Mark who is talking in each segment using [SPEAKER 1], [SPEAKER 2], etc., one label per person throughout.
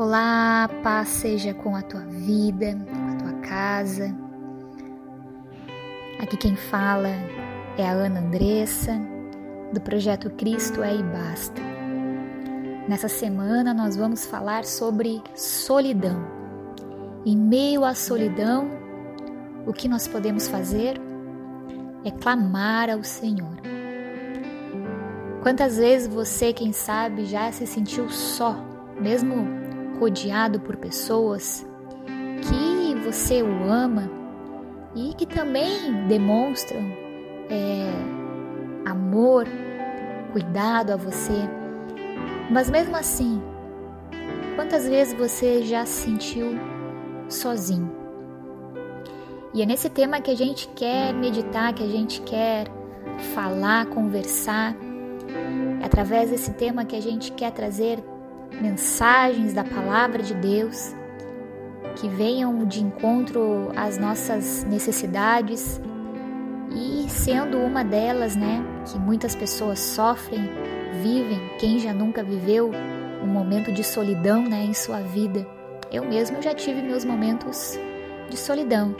[SPEAKER 1] Olá, paz seja com a tua vida, com a tua casa. Aqui quem fala é a Ana Andressa, do projeto Cristo é e Basta. Nessa semana nós vamos falar sobre solidão. Em meio à solidão, o que nós podemos fazer é clamar ao Senhor. Quantas vezes você, quem sabe, já se sentiu só, mesmo rodeado por pessoas que você o ama e que também demonstram é, amor, cuidado a você. Mas mesmo assim, quantas vezes você já se sentiu sozinho? E é nesse tema que a gente quer meditar, que a gente quer falar, conversar. É através desse tema que a gente quer trazer mensagens da palavra de Deus que venham de encontro às nossas necessidades e sendo uma delas, né, que muitas pessoas sofrem, vivem, quem já nunca viveu um momento de solidão, né, em sua vida. Eu mesmo já tive meus momentos de solidão.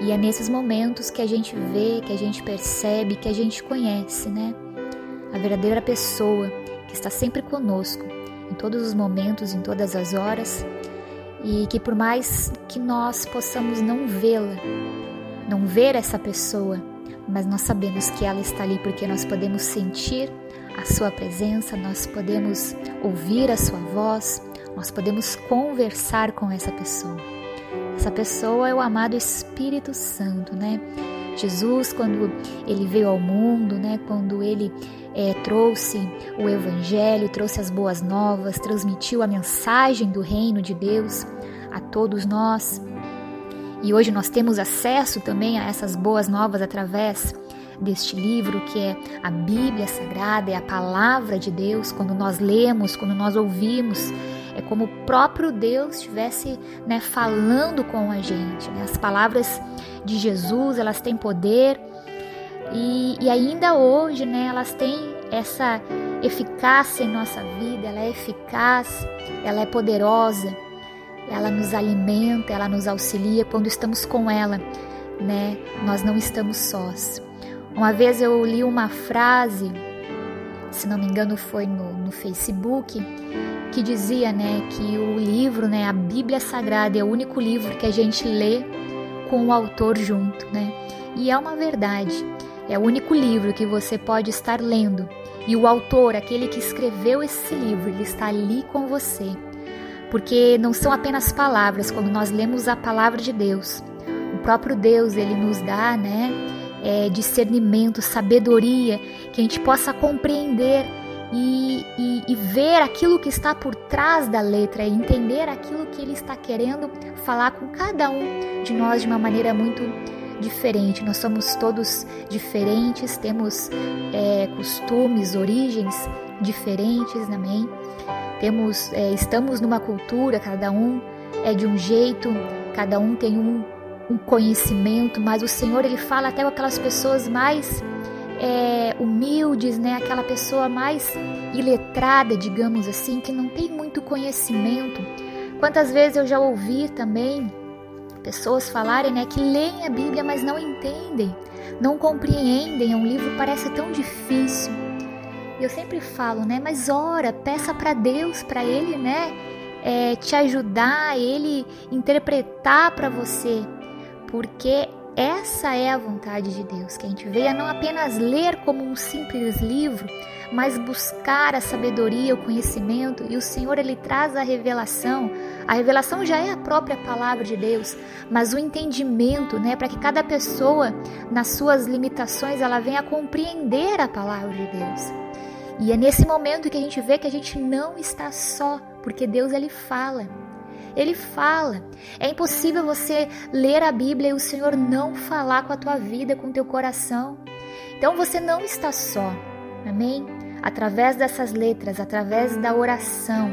[SPEAKER 1] E é nesses momentos que a gente vê, que a gente percebe, que a gente conhece, né, a verdadeira pessoa que está sempre conosco em todos os momentos, em todas as horas, e que por mais que nós possamos não vê-la, não ver essa pessoa, mas nós sabemos que ela está ali porque nós podemos sentir a sua presença, nós podemos ouvir a sua voz, nós podemos conversar com essa pessoa. Essa pessoa é o amado Espírito Santo, né? Jesus, quando ele veio ao mundo, né? Quando ele é, trouxe o Evangelho, trouxe as boas novas, transmitiu a mensagem do reino de Deus a todos nós. E hoje nós temos acesso também a essas boas novas através deste livro que é a Bíblia Sagrada, é a palavra de Deus. Quando nós lemos, quando nós ouvimos, é como o próprio Deus estivesse né, falando com a gente. Né? As palavras de Jesus, elas têm poder e, e ainda hoje, né, elas têm essa eficácia em nossa vida, ela é eficaz, ela é poderosa, ela nos alimenta, ela nos auxilia quando estamos com ela, né? Nós não estamos sós. Uma vez eu li uma frase, se não me engano foi no, no Facebook, que dizia, né, que o livro, né, a Bíblia Sagrada é o único livro que a gente lê com o autor junto, né? E é uma verdade. É o único livro que você pode estar lendo e o autor, aquele que escreveu esse livro, ele está ali com você. Porque não são apenas palavras, quando nós lemos a palavra de Deus, o próprio Deus, ele nos dá, né, é, discernimento, sabedoria, que a gente possa compreender e, e, e, ver aquilo que está por trás da letra, entender aquilo que ele está querendo falar com cada um de nós de uma maneira muito diferente. Nós somos todos diferentes, temos é, costumes, origens diferentes, amém? Temos, é, estamos numa cultura, cada um é de um jeito, cada um tem um, um conhecimento, mas o Senhor ele fala até com aquelas pessoas mais é, humildes, né? Aquela pessoa mais iletrada, digamos assim, que não tem muito conhecimento. Quantas vezes eu já ouvi também pessoas falarem né, que leem a Bíblia, mas não entendem, não compreendem, é um livro parece tão difícil. E eu sempre falo, né? Mas ora, peça para Deus, para Ele, né? É, te ajudar, Ele interpretar para você, porque essa é a vontade de Deus, que a gente venha não apenas ler como um simples livro, mas buscar a sabedoria, o conhecimento, e o Senhor ele traz a revelação. A revelação já é a própria palavra de Deus, mas o entendimento, né, para que cada pessoa, nas suas limitações, ela venha compreender a palavra de Deus. E é nesse momento que a gente vê que a gente não está só, porque Deus ele fala. Ele fala. É impossível você ler a Bíblia e o Senhor não falar com a tua vida, com o teu coração. Então você não está só. Amém? Através dessas letras, através da oração,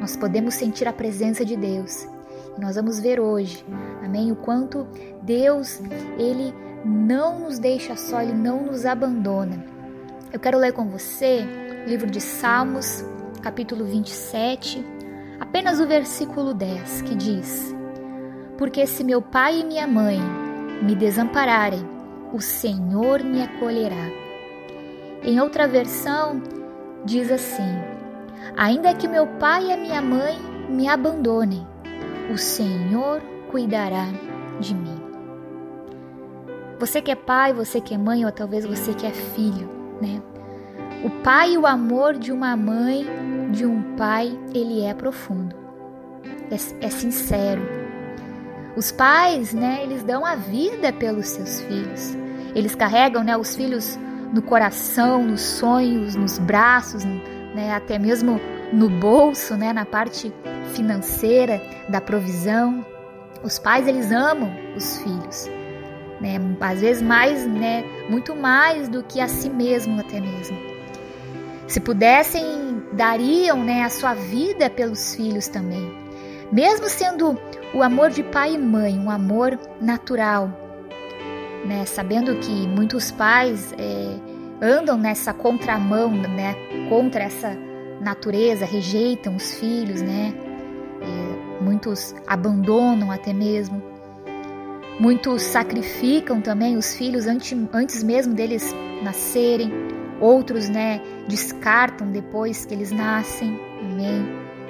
[SPEAKER 1] nós podemos sentir a presença de Deus. E nós vamos ver hoje, amém, o quanto Deus, ele não nos deixa só, ele não nos abandona. Eu quero ler com você o livro de Salmos, capítulo 27, apenas o versículo 10, que diz: Porque se meu pai e minha mãe me desampararem, o Senhor me acolherá. Em outra versão, diz assim: Ainda que meu pai e minha mãe me abandonem, o Senhor cuidará de mim. Você que é pai, você que é mãe, ou talvez você que é filho, né? O pai e o amor de uma mãe, de um pai, ele é profundo, é, é sincero. Os pais, né, eles dão a vida pelos seus filhos. Eles carregam, né, os filhos no coração, nos sonhos, nos braços, né, até mesmo no bolso, né, na parte financeira da provisão. Os pais eles amam os filhos né? Às vezes mais, né? Muito mais do que a si mesmo até mesmo. Se pudessem, dariam, né, a sua vida pelos filhos também. Mesmo sendo o amor de pai e mãe, um amor natural, né? Sabendo que muitos pais é, andam nessa contramão, né? Contra essa natureza, rejeitam os filhos, né? É, muitos abandonam até mesmo. Muitos sacrificam também os filhos antes, antes mesmo deles nascerem. Outros, né, descartam depois que eles nascem. Amém.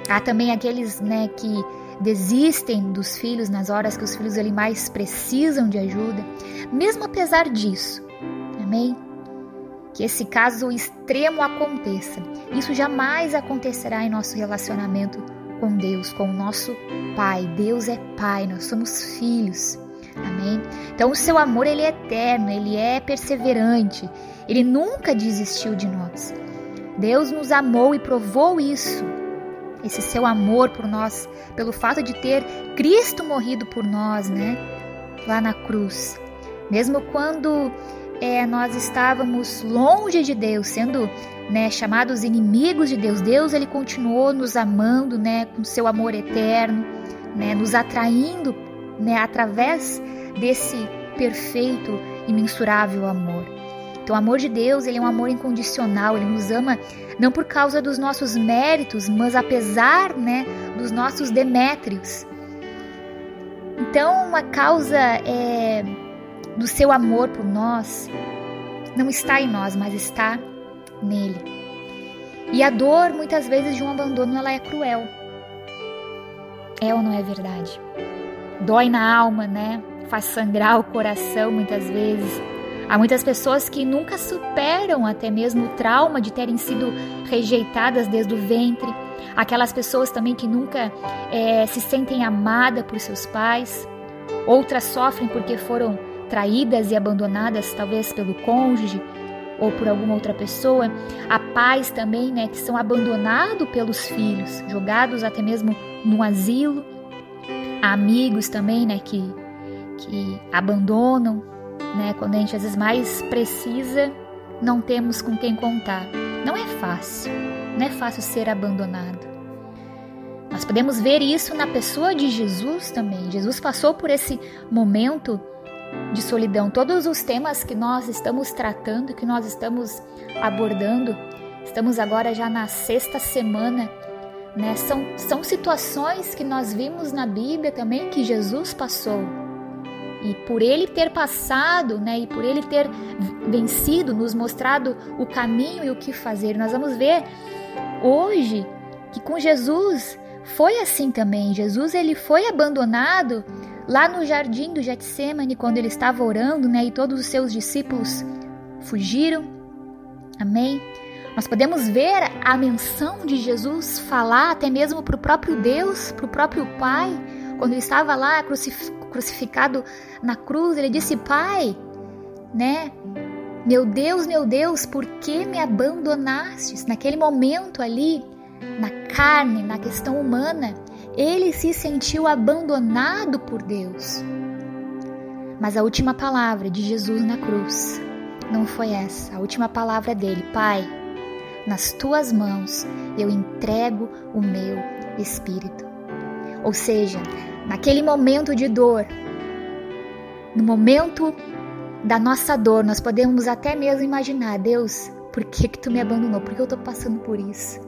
[SPEAKER 1] Há também aqueles, né, que desistem dos filhos nas horas que os filhos ali mais precisam de ajuda. Mesmo apesar disso. Amém. Que esse caso extremo aconteça. Isso jamais acontecerá em nosso relacionamento com Deus, com o nosso Pai. Deus é Pai, nós somos filhos. Amém? Então o seu amor ele é eterno, ele é perseverante. Ele nunca desistiu de nós. Deus nos amou e provou isso. Esse seu amor por nós, pelo fato de ter Cristo morrido por nós, né? Lá na cruz. Mesmo quando é, nós estávamos longe de Deus, sendo né, chamados inimigos de Deus, Deus ele continuou nos amando, né, com seu amor eterno, né, nos atraindo né, através desse perfeito e mensurável amor. Então, o amor de Deus ele é um amor incondicional, ele nos ama não por causa dos nossos méritos, mas apesar né, dos nossos demétrios. Então, a causa é, do seu amor por nós não está em nós, mas está nele. E a dor, muitas vezes, de um abandono, ela é cruel. É ou não é verdade? Dói na alma, né? Faz sangrar o coração muitas vezes. Há muitas pessoas que nunca superam até mesmo o trauma de terem sido rejeitadas desde o ventre. Aquelas pessoas também que nunca é, se sentem amadas por seus pais. Outras sofrem porque foram traídas e abandonadas, talvez pelo cônjuge ou por alguma outra pessoa. Há pais também, né, que são abandonados pelos filhos, jogados até mesmo no asilo amigos também, né, que, que abandonam, né, quando a gente às vezes mais precisa, não temos com quem contar. Não é fácil, não é fácil ser abandonado. Nós podemos ver isso na pessoa de Jesus também. Jesus passou por esse momento de solidão. Todos os temas que nós estamos tratando, que nós estamos abordando, estamos agora já na sexta semana né? São, são situações que nós vimos na Bíblia também que Jesus passou. E por ele ter passado, né, e por ele ter vencido, nos mostrado o caminho e o que fazer, nós vamos ver hoje que com Jesus foi assim também. Jesus ele foi abandonado lá no jardim do Getsemane quando ele estava orando, né, e todos os seus discípulos fugiram. Amém. Nós podemos ver a menção de Jesus falar até mesmo para o próprio Deus, para o próprio Pai, quando estava lá crucificado na cruz, ele disse: Pai, né? Meu Deus, meu Deus, por que me abandonastes? Naquele momento ali, na carne, na questão humana, ele se sentiu abandonado por Deus. Mas a última palavra de Jesus na cruz não foi essa. A última palavra dele, Pai, nas tuas mãos eu entrego o meu espírito. Ou seja, naquele momento de dor, no momento da nossa dor, nós podemos até mesmo imaginar, Deus, por que que tu me abandonou? Por que eu estou passando por isso?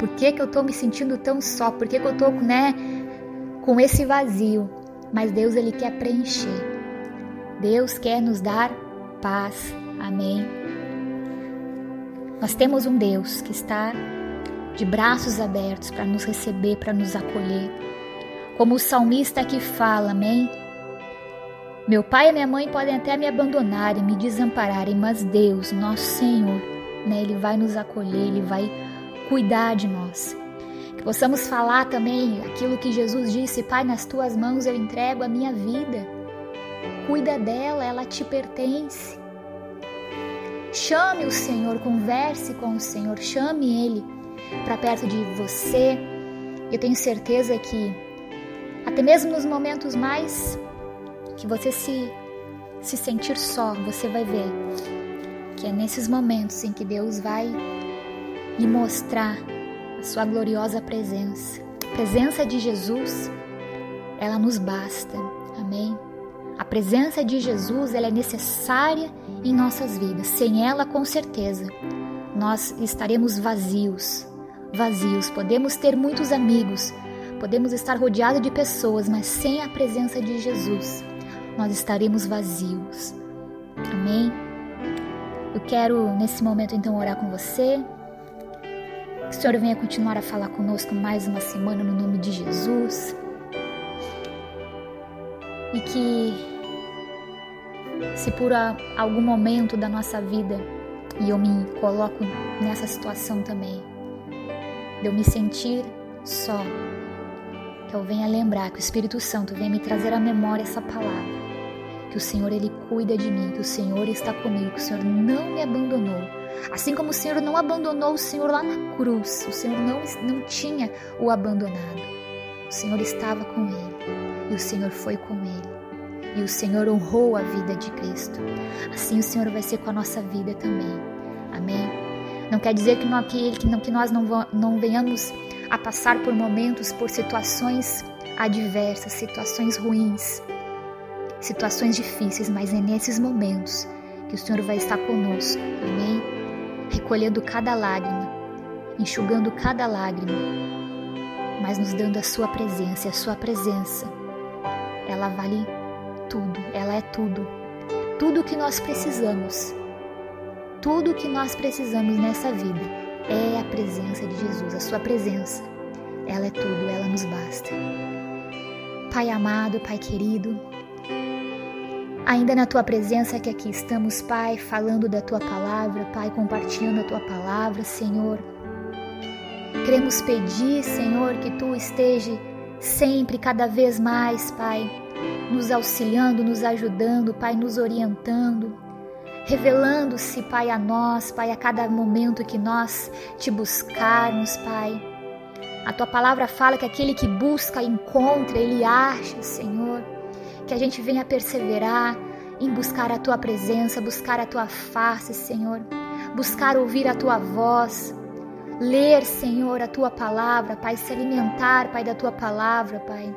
[SPEAKER 1] por que, que eu estou me sentindo tão só, por que, que eu estou né, com esse vazio. Mas Deus ele quer preencher. Deus quer nos dar paz. Amém. Nós temos um Deus que está de braços abertos para nos receber, para nos acolher. Como o salmista aqui fala, amém? Meu pai e minha mãe podem até me abandonarem, me desampararem, mas Deus, nosso Senhor, né, Ele vai nos acolher, Ele vai cuidar de nós. Que possamos falar também aquilo que Jesus disse: Pai, nas tuas mãos eu entrego a minha vida. Cuida dela, ela te pertence. Chame o Senhor, converse com o Senhor, chame Ele para perto de você. Eu tenho certeza que, até mesmo nos momentos mais que você se, se sentir só, você vai ver que é nesses momentos em que Deus vai lhe mostrar a sua gloriosa presença. A presença de Jesus, ela nos basta. Amém. A presença de Jesus, ela é necessária em nossas vidas. Sem ela, com certeza, nós estaremos vazios. Vazios. Podemos ter muitos amigos, podemos estar rodeados de pessoas, mas sem a presença de Jesus, nós estaremos vazios. Amém? Eu quero nesse momento então orar com você. Que o Senhor venha continuar a falar conosco mais uma semana no nome de Jesus. E que, se por algum momento da nossa vida, e eu me coloco nessa situação também, de eu me sentir só, que eu venha lembrar, que o Espírito Santo venha me trazer à memória essa palavra que o Senhor ele cuida de mim, que o Senhor está comigo, que o Senhor não me abandonou. Assim como o Senhor não abandonou o Senhor lá na cruz, o Senhor não, não tinha o abandonado. O Senhor estava com ele e o Senhor foi com ele. E o Senhor honrou a vida de Cristo. Assim o Senhor vai ser com a nossa vida também. Amém? Não quer dizer que, não, que, que nós não, não venhamos a passar por momentos, por situações adversas, situações ruins, situações difíceis, mas é nesses momentos que o Senhor vai estar conosco, amém? Recolhendo cada lágrima, enxugando cada lágrima, mas nos dando a Sua presença, a Sua presença, ela vale tudo, ela é tudo, tudo que nós precisamos, tudo que nós precisamos nessa vida é a presença de Jesus, a Sua presença, ela é tudo, ela nos basta. Pai amado, Pai querido, Ainda na tua presença que aqui estamos, Pai, falando da tua palavra, Pai, compartilhando a tua palavra, Senhor. Queremos pedir, Senhor, que tu esteja sempre, cada vez mais, Pai, nos auxiliando, nos ajudando, Pai, nos orientando, revelando-se, Pai, a nós, Pai, a cada momento que nós te buscarmos, Pai. A tua palavra fala que aquele que busca, encontra, ele acha, Senhor que a gente venha perseverar em buscar a tua presença, buscar a tua face, Senhor, buscar ouvir a tua voz, ler, Senhor, a tua palavra, Pai, se alimentar, Pai, da tua palavra, Pai.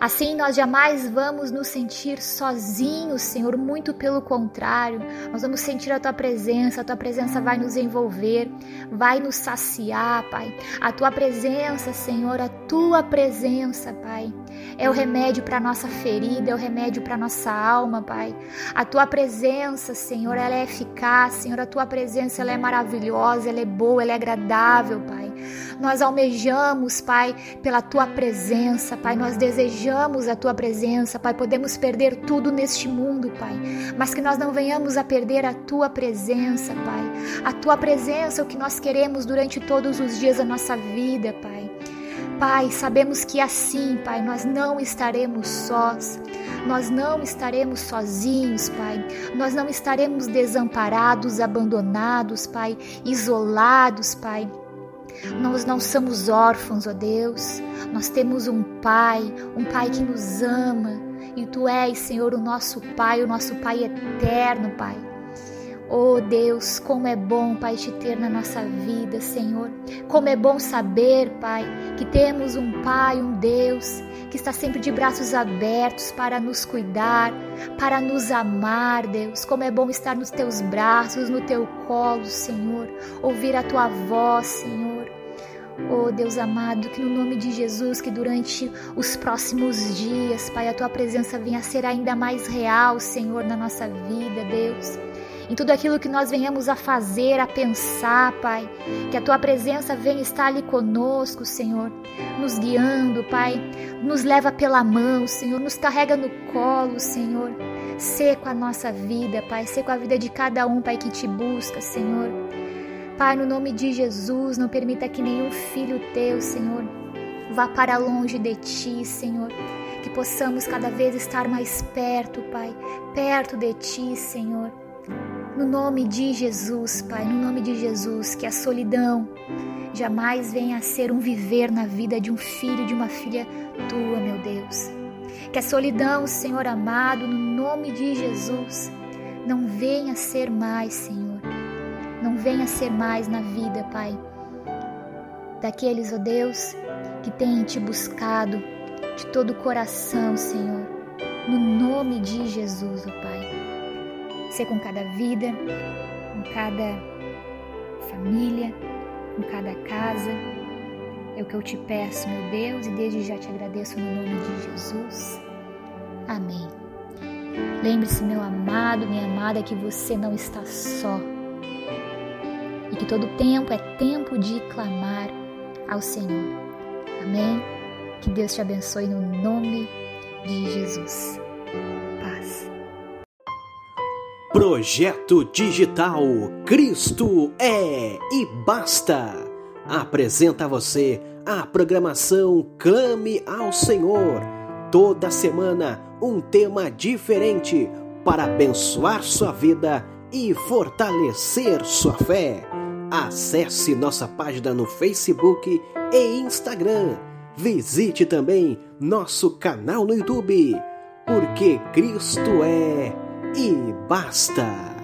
[SPEAKER 1] Assim nós jamais vamos nos sentir sozinhos, Senhor, muito pelo contrário, nós vamos sentir a tua presença, a tua presença vai nos envolver, vai nos saciar, Pai. A tua presença, Senhor, a tua presença, Pai, é o remédio para nossa ferida, é o remédio para nossa alma, Pai. A tua presença, Senhor, ela é eficaz, Senhor, a tua presença ela é maravilhosa, ela é boa, ela é agradável, Pai. Nós almejamos, Pai, pela tua presença, Pai. Nós desejamos a tua presença, Pai. Podemos perder tudo neste mundo, Pai, mas que nós não venhamos a perder a tua presença, Pai. A tua presença é o que nós queremos durante todos os dias da nossa vida, Pai. Pai, sabemos que assim, Pai, nós não estaremos sós. Nós não estaremos sozinhos, Pai. Nós não estaremos desamparados, abandonados, Pai, isolados, Pai. Nós não somos órfãos, ó Deus. Nós temos um Pai, um Pai que nos ama. E Tu és, Senhor, o nosso Pai, o nosso Pai eterno, Pai. Oh Deus, como é bom, Pai, te ter na nossa vida, Senhor. Como é bom saber, Pai, que temos um Pai, um Deus, que está sempre de braços abertos para nos cuidar, para nos amar, Deus. Como é bom estar nos teus braços, no teu colo, Senhor. Ouvir a tua voz, Senhor. Oh Deus amado, que no nome de Jesus, que durante os próximos dias, Pai, a tua presença venha a ser ainda mais real, Senhor, na nossa vida, Deus. Em tudo aquilo que nós venhamos a fazer, a pensar, Pai, que a tua presença venha estar ali conosco, Senhor, nos guiando, Pai, nos leva pela mão, Senhor, nos carrega no colo, Senhor. Seca a nossa vida, Pai, seca a vida de cada um, Pai, que te busca, Senhor. Pai, no nome de Jesus, não permita que nenhum filho teu, Senhor, vá para longe de ti, Senhor. Que possamos cada vez estar mais perto, Pai, perto de ti, Senhor. No nome de Jesus, Pai, no nome de Jesus, que a solidão jamais venha a ser um viver na vida de um filho, de uma filha tua, meu Deus. Que a solidão, Senhor amado, no nome de Jesus, não venha a ser mais, Senhor não venha ser mais na vida, Pai, daqueles, ó oh Deus, que têm te buscado de todo o coração, Senhor, no nome de Jesus, ó oh Pai. Ser com cada vida, com cada família, com cada casa. É o que eu te peço, meu Deus, e desde já te agradeço no nome de Jesus. Amém. Lembre-se, meu amado, minha amada, que você não está só e que todo tempo é tempo de clamar ao Senhor. Amém? Que Deus te abençoe no nome de Jesus. Paz.
[SPEAKER 2] Projeto Digital Cristo é e basta. Apresenta a você a programação Clame ao Senhor. Toda semana um tema diferente para abençoar sua vida e fortalecer sua fé. Acesse nossa página no Facebook e Instagram. Visite também nosso canal no YouTube, porque Cristo é e basta.